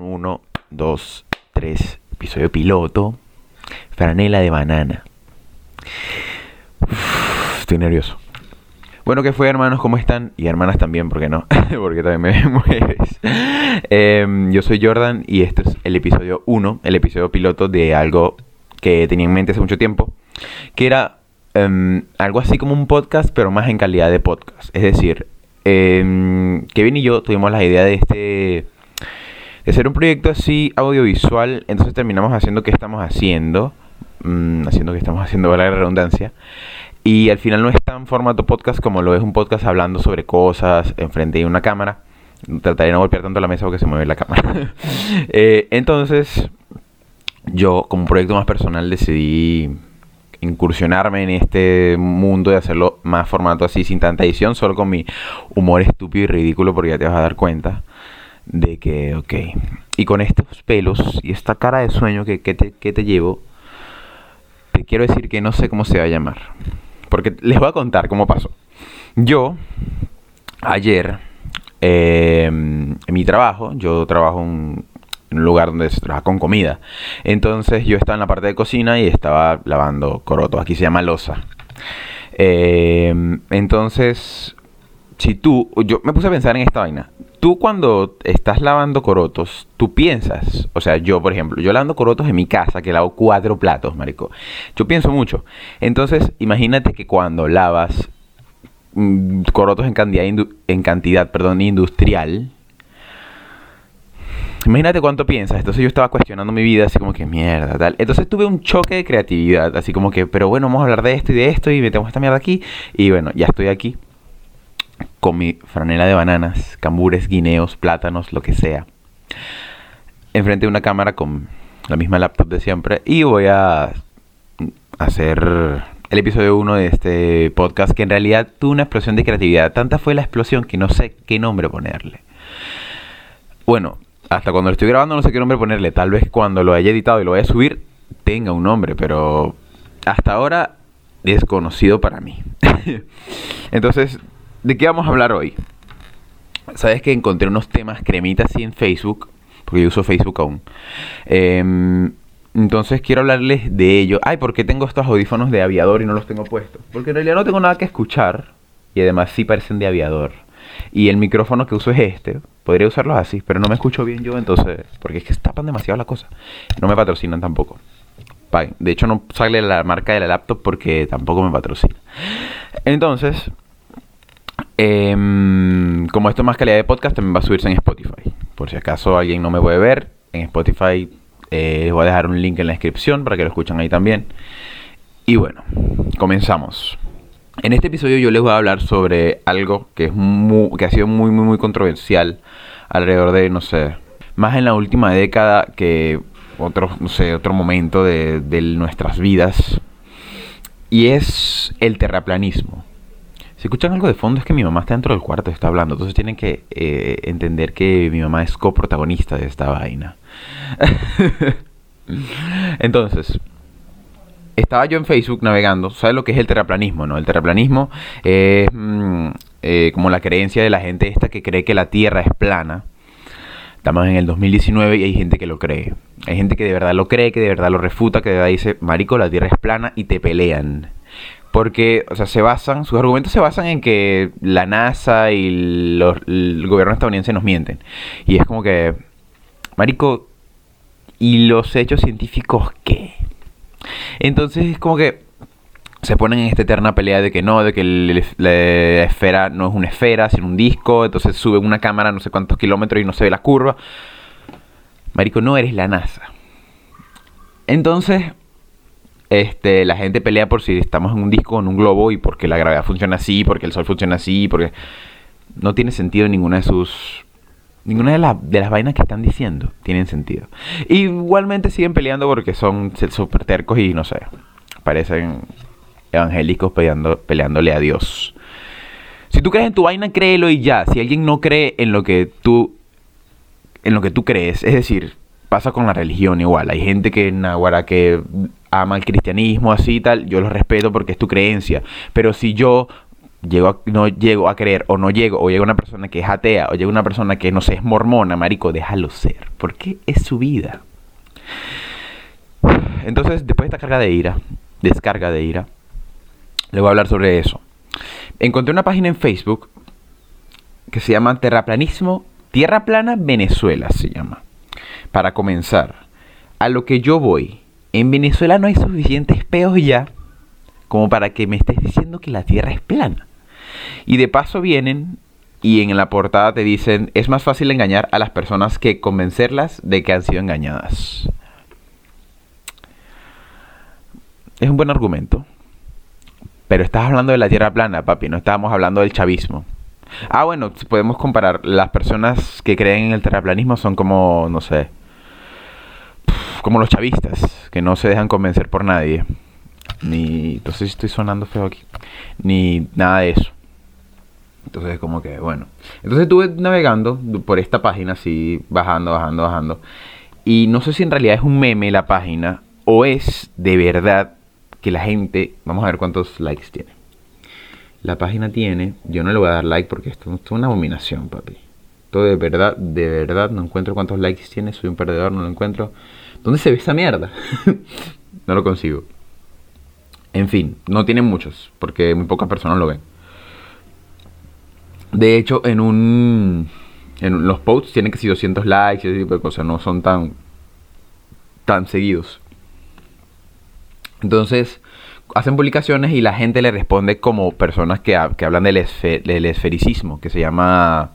Uno, dos, tres. Episodio piloto. Franela de banana. Estoy nervioso. Bueno, ¿qué fue, hermanos? ¿Cómo están? Y hermanas también, ¿por qué no? Porque también me mueres. Em, yo soy Jordan y este es el episodio 1, el episodio piloto de algo que tenía en mente hace mucho tiempo, que era em, algo así como un podcast, pero más en calidad de podcast. Es decir, em, Kevin y yo tuvimos la idea de este de hacer un proyecto así audiovisual, entonces terminamos haciendo qué estamos haciendo, mm, haciendo que estamos haciendo, la redundancia, y al final no es tan formato podcast como lo es un podcast hablando sobre cosas enfrente de una cámara. Trataré de no golpear tanto la mesa porque se mueve la cámara. Eh, entonces, yo como proyecto más personal decidí incursionarme en este mundo de hacerlo más formato así sin tanta edición, solo con mi humor estúpido y ridículo porque ya te vas a dar cuenta de que, ok, y con estos pelos y esta cara de sueño que, te, que te llevo, te quiero decir que no sé cómo se va a llamar. Porque les voy a contar cómo pasó. Yo, ayer, em, en mi trabajo, yo trabajo en un lugar donde se trabaja con comida. Entonces yo estaba en la parte de cocina y estaba lavando coroto. Aquí se llama losa. Em, entonces, si tú, yo me puse a pensar en esta vaina. Tú cuando estás lavando corotos, tú piensas, o sea, yo por ejemplo, yo lavando corotos en mi casa, que lavo cuatro platos, marico, yo pienso mucho. Entonces, imagínate que cuando lavas mm, corotos en cantidad, en cantidad perdón, industrial, imagínate cuánto piensas. Entonces yo estaba cuestionando mi vida, así como que mierda, tal. Entonces tuve un choque de creatividad, así como que, pero bueno, vamos a hablar de esto y de esto y metemos esta mierda aquí. Y bueno, ya estoy aquí con mi franela de bananas, cambures, guineos, plátanos, lo que sea. Enfrente de una cámara con la misma laptop de siempre. Y voy a hacer el episodio 1 de este podcast que en realidad tuvo una explosión de creatividad. Tanta fue la explosión que no sé qué nombre ponerle. Bueno, hasta cuando lo estoy grabando no sé qué nombre ponerle. Tal vez cuando lo haya editado y lo vaya a subir tenga un nombre, pero hasta ahora desconocido para mí. Entonces ¿De qué vamos a hablar hoy? Sabes que encontré unos temas cremitas así en Facebook, porque yo uso Facebook aún. Em, entonces quiero hablarles de ello. Ay, ¿por qué tengo estos audífonos de aviador y no los tengo puestos? Porque en realidad no tengo nada que escuchar y además sí parecen de aviador. Y el micrófono que uso es este. Podría usarlos así, pero no me escucho bien yo, entonces. Porque es que tapan demasiado la cosa. No me patrocinan tampoco. De hecho, no sale la marca de la laptop porque tampoco me patrocina. Entonces, Em, como esto es más calidad de podcast, también va a subirse en Spotify. Por si acaso alguien no me puede ver, en Spotify eh, les voy a dejar un link en la descripción para que lo escuchen ahí también. Y bueno, comenzamos. En este episodio yo les voy a hablar sobre algo que, es que ha sido muy, muy, muy controversial alrededor de, no sé, más en la última década que otro, no sé, otro momento de, de nuestras vidas. Y es el terraplanismo. Si escuchan algo de fondo es que mi mamá está dentro del cuarto está hablando. Entonces tienen que eh, entender que mi mamá es coprotagonista de esta vaina. Entonces, estaba yo en Facebook navegando. ¿Sabes lo que es el terraplanismo? No? El terraplanismo es mm, eh, como la creencia de la gente esta que cree que la Tierra es plana. Estamos en el 2019 y hay gente que lo cree. Hay gente que de verdad lo cree, que de verdad lo refuta, que de verdad dice, Marico, la Tierra es plana y te pelean. Porque, o sea, se basan, sus argumentos se basan en que la NASA y los, el gobierno estadounidense nos mienten. Y es como que, Marico, ¿y los hechos científicos qué? Entonces es como que se ponen en esta eterna pelea de que no, de que la esfera no es una esfera, sino un disco. Entonces sube una cámara no sé cuántos kilómetros y no se ve la curva. Marico, no eres la NASA. Entonces, este, la gente pelea por si estamos en un disco o en un globo y porque la gravedad funciona así, porque el sol funciona así, porque no tiene sentido ninguna de sus ninguna de, de las vainas que están diciendo tienen sentido. Igualmente siguen peleando porque son súper tercos y no sé, parecen evangélicos peleando, peleándole a Dios. Si tú crees en tu vaina, créelo y ya. Si alguien no cree en lo que tú en lo que tú crees, es decir, pasa con la religión igual. Hay gente que en Nahuara que ama el cristianismo, así y tal, yo lo respeto porque es tu creencia. Pero si yo llego no llego a creer, o no llego, o llega una persona que es atea, o llega una persona que no sé, es mormona, marico, déjalo ser. Porque es su vida. Entonces, después de esta carga de ira, descarga de ira, le voy a hablar sobre eso. Encontré una página en Facebook que se llama Terraplanismo, Tierra Plana Venezuela se llama. Para comenzar, a lo que yo voy, en Venezuela no hay suficientes peos ya como para que me estés diciendo que la Tierra es plana. Y de paso vienen y en la portada te dicen, es más fácil engañar a las personas que convencerlas de que han sido engañadas. Es un buen argumento. Pero estás hablando de la Tierra plana, papi, no estábamos hablando del chavismo. Ah, bueno, podemos comparar. Las personas que creen en el terraplanismo son como, no sé, como los chavistas, que no se dejan convencer por nadie. Ni, entonces estoy sonando feo aquí. Ni nada de eso. Entonces como que, bueno. Entonces estuve navegando por esta página así, bajando, bajando, bajando. Y no sé si en realidad es un meme la página o es de verdad que la gente... Vamos a ver cuántos likes tiene. La página tiene... Yo no le voy a dar like porque esto, esto es una abominación, papi. Todo de verdad, de verdad, no encuentro cuántos likes tiene. Soy un perdedor, no lo encuentro. ¿Dónde se ve esa mierda? no lo consigo. En fin, no tienen muchos, porque muy pocas personas lo ven. De hecho, en un. En los posts tienen que ser 200 likes y ese tipo de cosas, no son tan. tan seguidos. Entonces, hacen publicaciones y la gente le responde como personas que, hablan del, del esfericismo, que se llama.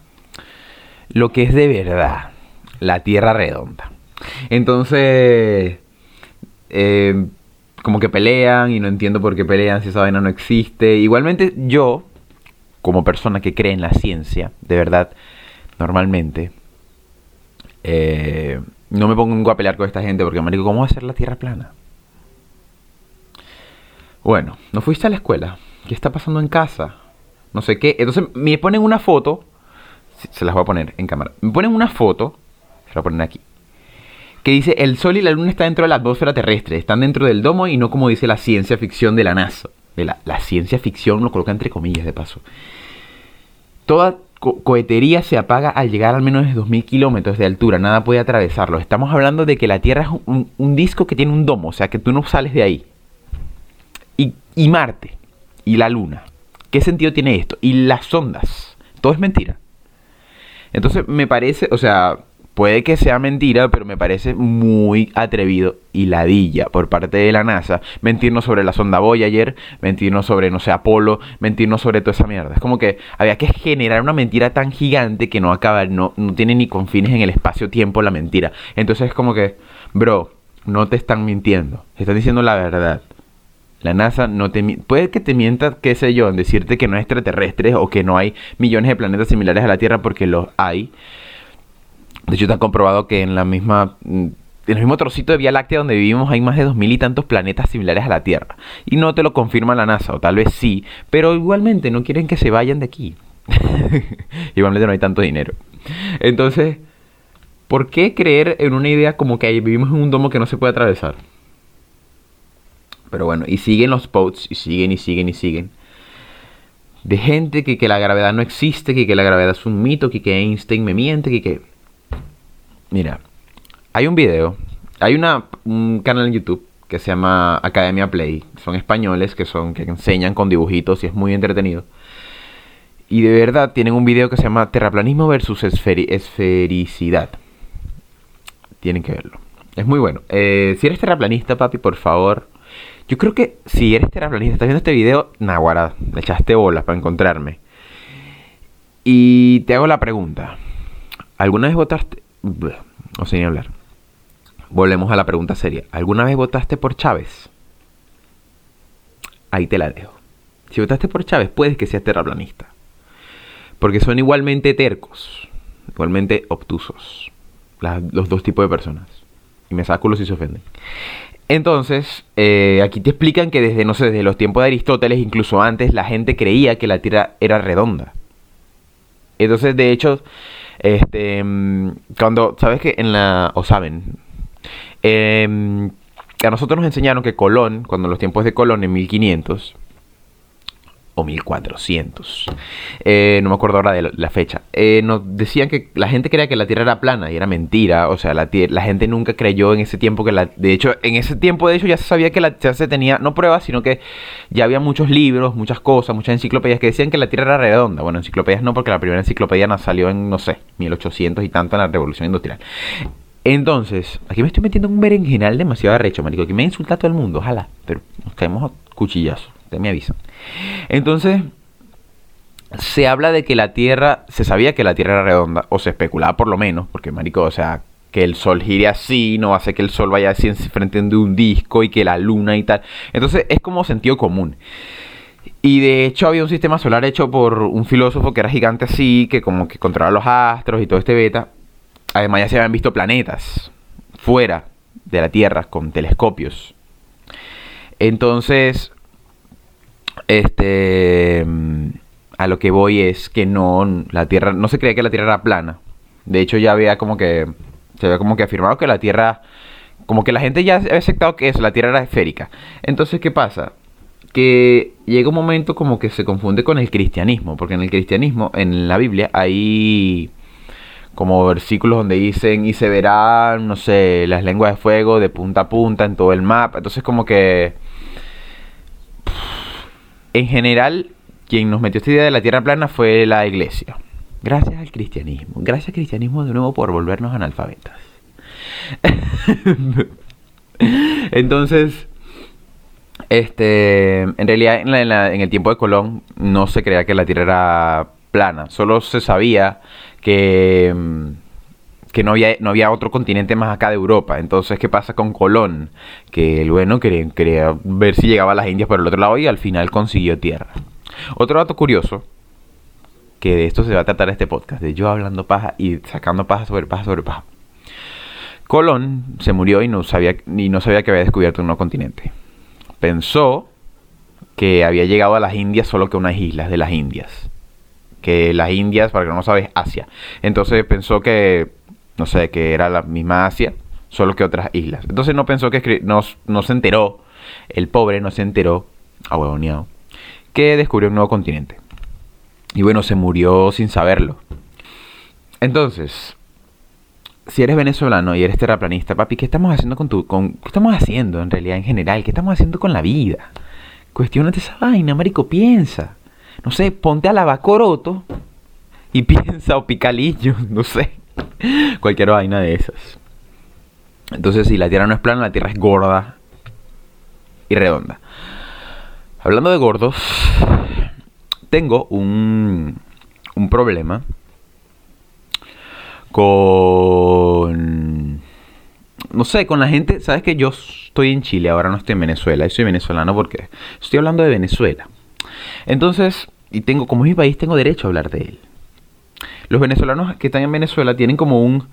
Lo que es de verdad, la tierra redonda. Entonces, eh, como que pelean y no entiendo por qué pelean si esa vaina no existe. Igualmente yo, como persona que cree en la ciencia, de verdad, normalmente, eh, no me pongo a pelear con esta gente porque me digo, ¿cómo va a ser la Tierra plana? Bueno, no fuiste a la escuela. ¿Qué está pasando en casa? No sé qué. Entonces me ponen una foto. Se las voy a poner en cámara. Me ponen una foto. Se la poner aquí que dice el Sol y la Luna están dentro de la atmósfera terrestre, están dentro del domo y no como dice la ciencia ficción de la NASA. De la, ciencia ficción lo coloca entre comillas de paso. Toda cohetería se apaga al llegar al menos de 2.000 kilómetros de altura, nada puede atravesarlo. Estamos hablando de que la Tierra es un, disco que tiene un domo, o sea que tú no sales de ahí. Y, y Marte, y la Luna, ¿qué sentido tiene esto? Y las ondas, todo es mentira. Entonces me parece, o sea, Puede que sea mentira, pero me parece muy atrevido y ladilla por parte de la NASA mentirnos sobre la sonda Voyager, mentirnos sobre, no sé, Apolo, mentirnos sobre toda esa mierda. Es como que había que generar una mentira tan gigante que no acaba, no, no tiene ni confines en el espacio-tiempo la mentira. Entonces es como que, bro, no te están mintiendo, están diciendo la verdad. La NASA no te puede que te mienta, qué sé yo, en decirte que no es extraterrestre o que no hay millones de planetas similares a la Tierra porque los hay. De hecho, te han comprobado que en la misma. Mm, en el mismo trocito de Vía Láctea donde vivimos hay más de dos mil y tantos planetas similares a la Tierra. Y no te lo confirma la NASA, o tal vez sí, pero igualmente no quieren que se vayan de aquí. igualmente no hay tanto dinero. Entonces, ¿por qué creer en una idea como que vivimos en un domo que no se puede atravesar? Pero bueno, y siguen los posts, y siguen y siguen y siguen. De gente que, que la gravedad no existe, que, que la gravedad es un mito, que, que Einstein me miente, que, que Mira, hay un video, hay un canal en YouTube que se llama Academia Play. Son españoles que son que enseñan con dibujitos y es muy entretenido. Y de verdad tienen un video que se llama Terraplanismo versus esfericidad. Tienen que verlo. Es muy bueno. Eh, si eres terraplanista, papi, por favor. Yo creo que si eres terraplanista, estás viendo este video, naguará, le echaste bolas para encontrarme. Y te hago la pregunta. ¿Alguna vez votaste? O sin hablar. Volvemos a la pregunta seria. ¿Alguna vez votaste por Chávez? Ahí te la dejo. Si votaste por Chávez, puedes que seas terraplanista. Porque son igualmente tercos, igualmente obtusos. los dos tipos de personas. Y me saco si se ofenden. Entonces, eh, aquí te explican que desde, no sé, desde los tiempos de Aristóteles, incluso antes, la gente creía que la Tierra era redonda. Entonces, de hecho, este, mm, cuando, ¿sabes que En la, o saben, em, a nosotros nos enseñaron que Colón, cuando los tiempos de Colón en 1500, o 1400. Eh, no me acuerdo ahora de la fecha. Eh, nos decían que la gente creía que la Tierra era plana y era mentira. O sea, la, la, gente nunca creyó en ese tiempo que la... De hecho, en ese tiempo de hecho ya se sabía que la, ya se tenía, no pruebas, sino que ya había muchos libros, muchas cosas, muchas enciclopedias que decían que la Tierra era redonda. Bueno, enciclopedias no, porque la primera enciclopedia salió en, no sé, 1800 y tanto en la Revolución Industrial. Entonces, aquí me estoy metiendo en un berenjenal demasiado arrecho, marico. Aquí me insulta a todo el mundo, ojalá. Pero nos caemos a cuchillazos. Te me avisan. Entonces, se habla de que la Tierra, se sabía que la Tierra era redonda, o se especulaba por lo menos, porque marico, o sea, que el Sol gire así, no hace que el Sol vaya así frente de un disco y que la Luna y tal. Entonces, es como sentido común. Y de hecho había un sistema solar hecho por un filósofo que era gigante así, que como que controlaba los astros y todo este beta. Además ya se habían visto planetas fuera de la Tierra con telescopios. Entonces, este, a lo que voy es que no, la Tierra, no se creía que la Tierra era plana. De hecho ya había como que, se había como que afirmado que la Tierra, como que la gente ya había aceptado que eso, la Tierra era esférica. Entonces, ¿qué pasa? Que llega un momento como que se confunde con el cristianismo, porque en el cristianismo, en la Biblia, hay como versículos donde dicen y se verán, no sé, las lenguas de fuego de punta a punta en todo el mapa. Entonces como que... En general, quien nos metió esta idea de la Tierra plana fue la iglesia. Gracias al cristianismo. Gracias al cristianismo de nuevo por volvernos analfabetas. Entonces, este, en realidad en, en, el tiempo de Colón no se creía que la Tierra era plana. Solo se sabía que, mm, que no, había, no había otro continente más acá de Europa. Entonces, ¿qué pasa con Colón? Que el bueno quería, ver si llegaba a las Indias por el otro lado y al final consiguió tierra. Otro dato curioso, que de esto se va a tratar este podcast, de yo hablando paja y sacando paja sobre paja sobre paja. Colón se murió y no sabía, y no sabía que había descubierto un nuevo continente. Pensó que había llegado a las Indias solo que unas islas de las Indias que las Indias, para que no lo sabes, Asia. Entonces pensó que, no sé, que era la misma Asia, solo que otras islas. Entonces no pensó que no, no se enteró, el pobre no se enteró, ahuevoneado, que descubrió un nuevo continente. Y bueno, se murió sin saberlo. Entonces, si eres venezolano y eres terraplanista, papi, ¿qué estamos haciendo con tu... Con, ¿Qué estamos haciendo en realidad en general? ¿Qué estamos haciendo con la vida? Cuestionate esa vaina, marico, piensa no sé, ponte a lavacoroto y piensa o picalillo, no sé. Cualquier vaina de esas. Entonces, si la Tierra no es plana, la Tierra es gorda y redonda. Hablando de gordos, tengo un, un problema con... No sé, con la gente... Sabes que yo estoy en Chile, ahora no estoy en Venezuela. Y soy venezolano porque estoy hablando de Venezuela. Entonces, y tengo, como es mi país, tengo derecho a hablar de él. Los venezolanos que están en Venezuela tienen como un,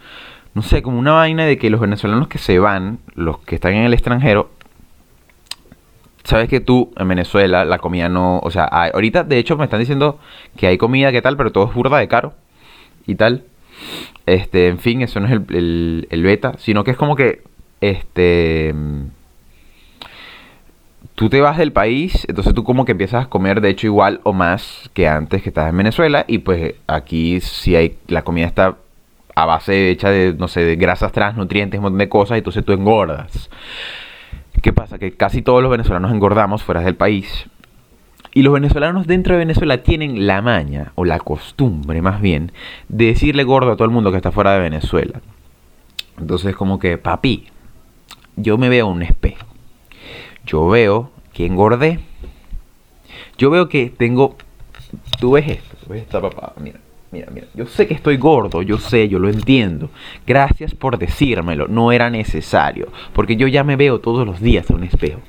no sé, como una vaina de que los venezolanos que se van, los que están en el extranjero, sabes que tú en Venezuela la comida no, o sea, ahorita de hecho me están diciendo que hay comida que tal, pero todo es burda de caro y tal. Este, en fin, eso no es el, el beta, sino que es como que, este tú te vas del país, entonces tú como que empiezas a comer de hecho igual o más que antes que estás en Venezuela y pues aquí si hay la comida está a base hecha de no sé, de grasas trans, nutrientes, un montón de cosas, y entonces tú engordas. ¿Qué pasa? Que casi todos los venezolanos engordamos fuera del país. Y los venezolanos dentro de Venezuela tienen la maña, o la costumbre más bien, de decirle gordo a todo el mundo que está fuera de Venezuela. Entonces como que, papi, yo me veo un espejo yo veo que engordé. Yo veo que tengo... Tú ves esto, ves esta papada, mira. Mira, mira, yo sé que estoy gordo, yo sé, yo lo entiendo. Gracias por decírmelo, no era necesario, porque yo ya me veo todos los días en un espejo.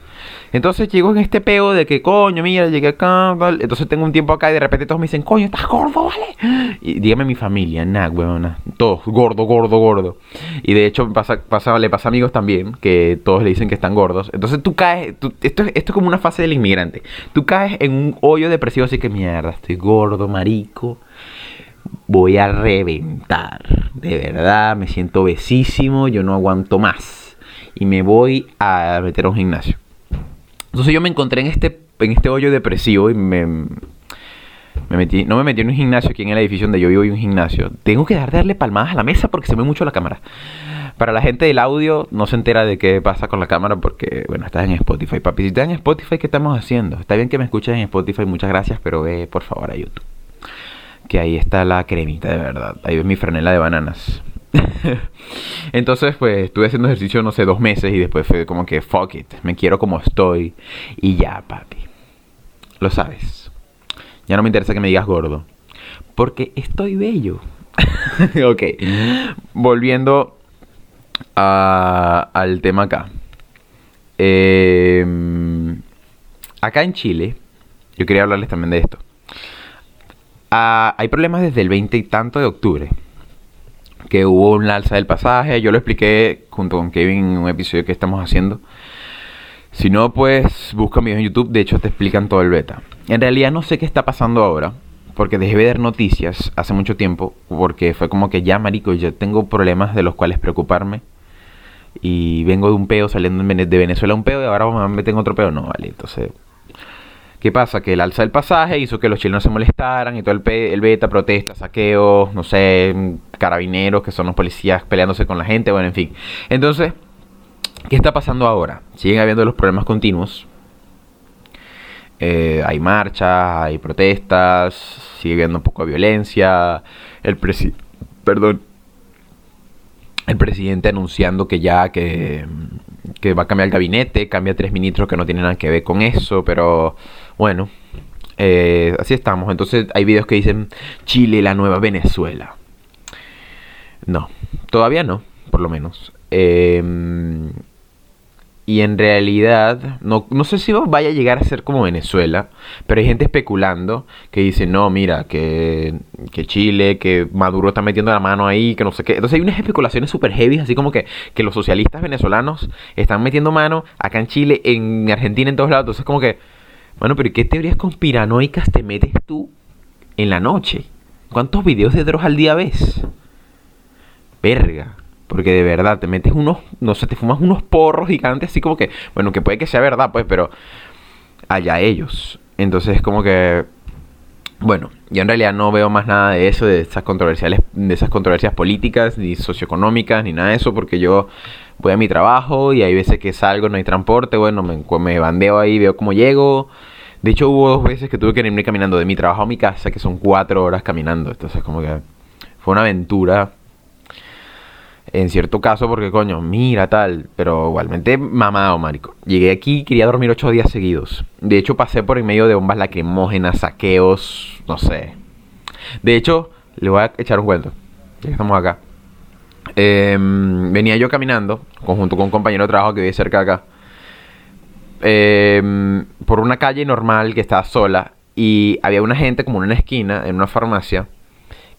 Entonces llego en este peo de que, coño, mira, llegué acá, Entonces tengo un tiempo acá y de repente todos me dicen, coño, estás gordo, ¿vale? Y dígame mi familia, nah, weón, todos, gordo, gordo, gordo. Y de hecho pasa, pasa, le pasa a amigos también que todos le dicen que están gordos. Entonces tú caes, esto, esto es como una fase del inmigrante. Tú caes en un hoyo depresivo así que, mierda, estoy gordo, marico voy a reventar. De verdad, me siento obesísimo, yo no aguanto más. Y me voy a meter a un gimnasio. Entonces yo me encontré en este, en este hoyo depresivo y me, me metí, no me metí en un gimnasio aquí en el edificio donde yo vivo y un gimnasio. Tengo que dar darle palmadas a la mesa porque se ve mucho la cámara. Para la gente del audio no se entera de qué pasa con la cámara porque, bueno, estás en Spotify. Papi, si estás en Spotify, ¿qué estamos haciendo? Está bien que me escuches en Spotify, muchas gracias, pero ve por favor a YouTube. Que ahí está la cremita de verdad. Ahí ves mi franela de bananas. Entonces, pues estuve haciendo ejercicio, no sé, dos meses y después fue como que, fuck it, me quiero como estoy y ya, papi. Lo sabes. Ya no me interesa que me digas gordo. Porque estoy bello. ok. Volviendo al tema acá. Em, acá en Chile, yo quería hablarles también de esto. Ah, hay problemas desde el 20 y tanto de octubre. Que hubo un alza del pasaje. Yo lo expliqué junto con Kevin en un episodio que estamos haciendo. Si no, pues busca videos en YouTube. De hecho, te explican todo el beta. En realidad no sé qué está pasando ahora. Porque dejé de ver noticias hace mucho tiempo. Porque fue como que ya, marico, yo tengo problemas de los cuales preocuparme. Y vengo de un peo saliendo de Venezuela un peo y ahora me meten otro peo. No, vale. Entonces, ¿qué pasa? Que el alza del pasaje hizo que los chilenos se molestaran y todo el, el beta, protestas, saqueos, no sé, carabineros que son los policías peleándose con la gente. Bueno, en fin. Entonces, ¿qué está pasando ahora? Siguen habiendo los problemas continuos eh, hay marchas, hay protestas, sigue habiendo un poco de violencia. El perdón. El presidente anunciando que ya que, va a cambiar el gabinete, cambia tres ministros que no tienen nada que ver con eso, pero bueno, eh, así estamos. Entonces hay videos que dicen Chile, la nueva Venezuela. No, todavía no, por lo menos. Eh, y en realidad, no, no sé si vaya a llegar a ser como Venezuela, pero hay gente especulando que dice, no, mira, que, que Chile, que Maduro está metiendo la mano ahí, que no sé qué. Entonces hay unas especulaciones súper heavy, así como que, que los socialistas venezolanos están metiendo mano acá en Chile, en Argentina, en todos lados. Entonces como que, bueno, pero ¿qué teorías conspiranoicas te metes tú en la noche? ¿Cuántos videos de Dross al día ves? Verga. Porque de verdad, te metes unos, no sé, te fumas unos porros gigantes, así como que, bueno, que puede que sea verdad, pues, pero allá ellos. Entonces, como que, bueno, yo en realidad no veo más nada de eso, de esas controversiales, de esas controversias políticas, ni socioeconómicas, ni nada de eso, porque yo voy a mi trabajo y hay veces que salgo, no hay transporte, bueno, me, me bandeo ahí, veo cómo llego. De hecho, hubo dos veces que tuve que irme caminando de mi trabajo a mi casa, que son cuatro horas caminando. Entonces, como que fue una aventura en cierto caso, porque coño, mira tal, pero igualmente mamado, marico. Llegué aquí y quería dormir ocho días seguidos. De hecho, pasé por en medio de bombas lacrimógenas, saqueos, no sé. De hecho, le voy a echar un cuento, ya que estamos acá. Em, venía yo caminando, conjunto con un compañero de trabajo que vive cerca de acá, em, por una calle normal que estaba sola y había una gente como en una esquina, en una farmacia,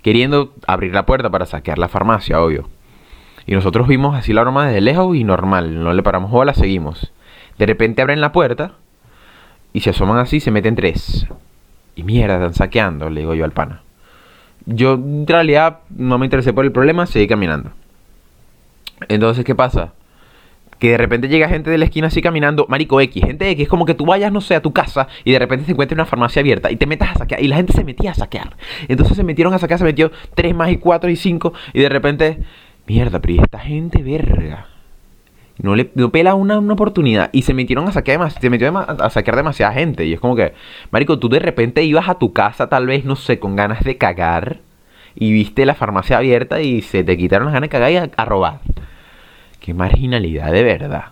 queriendo abrir la puerta para saquear la farmacia, obvio. Y nosotros vimos así la broma desde lejos y normal, no le paramos bola, seguimos. De repente abren la puerta y se asoman así, se meten tres. Y mierda, están saqueando, le digo yo al pana. Yo en realidad no me interesé por el problema, seguí caminando. Entonces, ¿qué pasa? Que de repente llega gente de la esquina así caminando, marico X, gente X, es como que tú vayas, no sé, a tu casa y de repente se encuentra una farmacia abierta y te metas a saquear. Y la gente se metía a saquear. Entonces se metieron a saquear, se metió tres más y cuatro y cinco y de repente Mierda, pero esta gente verga. No le no pela una, oportunidad. Y se metieron a saquear, se metió a saquear demasiada gente. Y es como que, Marico, tú de repente ibas a tu casa, tal vez, no sé, con ganas de cagar. Y viste la farmacia abierta y se te quitaron las ganas de cagar y a, robar. Qué marginalidad, de verdad.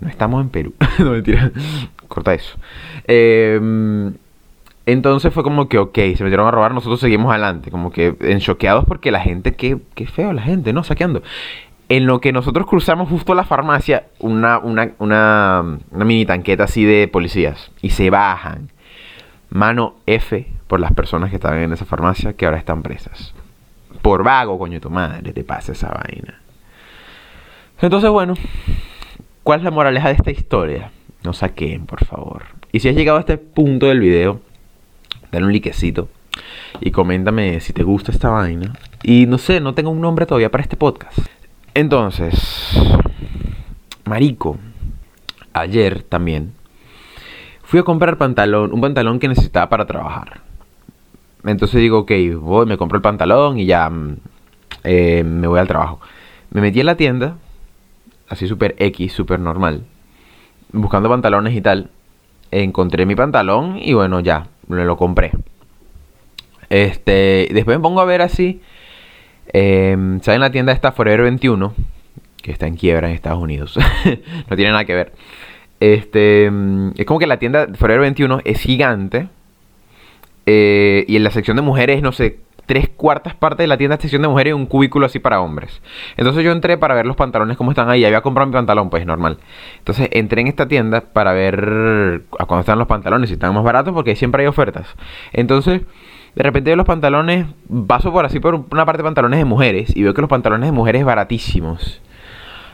No estamos en Perú. Corta eso. Eh, entonces fue como que, ok, se metieron a robar, nosotros seguimos adelante, como que enchoqueados porque la gente, qué, qué feo la gente, ¿no? Saqueando. En lo que nosotros cruzamos justo la farmacia, una, una, una, una mini tanqueta así de policías. Y se bajan. Mano F por las personas que estaban en esa farmacia que ahora están presas. Por vago, coño, tu madre, te pasa esa vaina. Entonces, bueno, ¿cuál es la moraleja de esta historia? No saquen, por favor. Y si has llegado a este punto del video, dale un liquecito y coméntame si te gusta esta vaina. Y no sé, no tengo un nombre todavía para este podcast. Entonces, Marico, ayer también Fui a comprar pantalón, un pantalón que necesitaba para trabajar. Entonces digo, ok, voy, me compro el pantalón y ya mm, eh, me voy al trabajo. Me metí en la tienda, así súper X, súper normal, buscando pantalones y tal. Encontré mi pantalón y bueno, ya, me lo compré. Este, después me pongo a ver así. Eh, en la tienda esta Forever 21, que está en quiebra en Estados Unidos. no tiene nada que ver. Este, mm, es como que la tienda Forever 21 es gigante. Eh, y en la sección de mujeres, no sé, tres cuartas partes de la tienda sección de mujeres y un cubículo así para hombres. Entonces yo entré para ver los pantalones cómo están ahí. Había comprado mi pantalón, pues normal. Entonces entré en esta tienda para ver a cuándo están los pantalones, si están más baratos, porque siempre hay ofertas. Entonces, de repente veo los pantalones, paso por así por una parte de pantalones de mujeres y veo que los pantalones de mujeres baratísimos.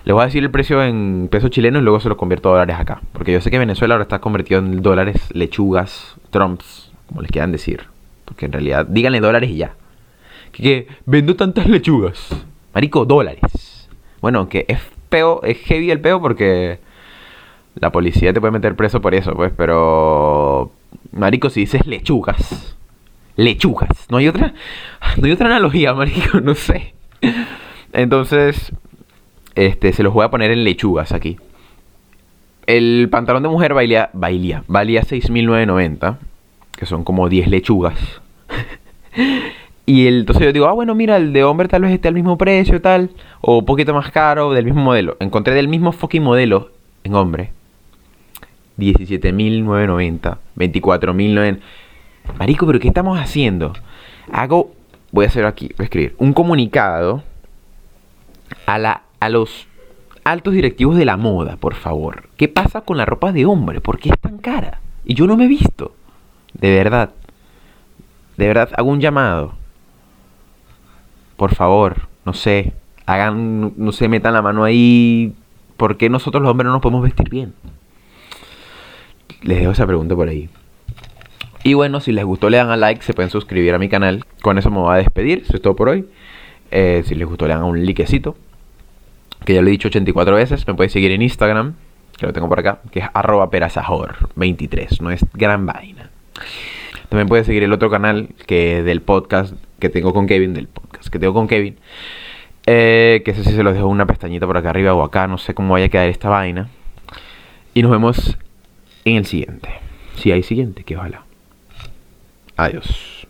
Les voy a decir el precio en pesos chilenos y luego se los convierto a dólares acá. Porque yo sé que Venezuela ahora está convertido en dólares, lechugas, trumps, como les quieran decir. Porque en realidad, díganle dólares y ya que, vendo tantas lechugas. Marico, dólares. Bueno, que es peo, es heavy el peo porque la policía te puede meter preso por eso, pues, pero... Marico, si dices lechugas. Lechugas. No hay otra... No hay otra analogía, marico, no sé. Entonces, este, se los voy a poner en lechugas aquí. El pantalón de mujer valía, valía, valía 6.990, que son como 10 lechugas. Y el, entonces yo digo, ah, bueno, mira, el de hombre tal vez esté al mismo precio, tal, o un poquito más caro, del mismo modelo. Encontré del mismo fucking modelo en hombre. 17.990, 24.990. Marico, pero ¿qué estamos haciendo? Hago, voy a hacer aquí, voy a escribir, un comunicado a, la, a los altos directivos de la moda, por favor. ¿Qué pasa con la ropa de hombre? ¿Por qué es tan cara? Y yo no me he visto. De verdad. De verdad, hago un llamado por favor, no sé, hagan, no sé, metan la mano ahí. ¿Por qué nosotros los hombres no nos podemos vestir bien? Les dejo esa pregunta por ahí. Y bueno, si les gustó le dan a like, se pueden suscribir a mi canal. Con eso me voy a despedir, eso es todo por hoy. Eh, si les gustó le dan un likecito. Que ya lo he dicho 84 veces. Me pueden seguir en Instagram, que lo tengo por acá, que es arroba perasajor23. No es gran vaina. También pueden seguir el otro canal que del podcast que tengo con Kevin, del podcast que tengo con Kevin. Eh, que sé si se los dejo una pestañita por acá arriba o acá, no sé cómo vaya a quedar esta vaina. Y nos vemos en el siguiente. Si hay siguiente, que ojalá. Adiós.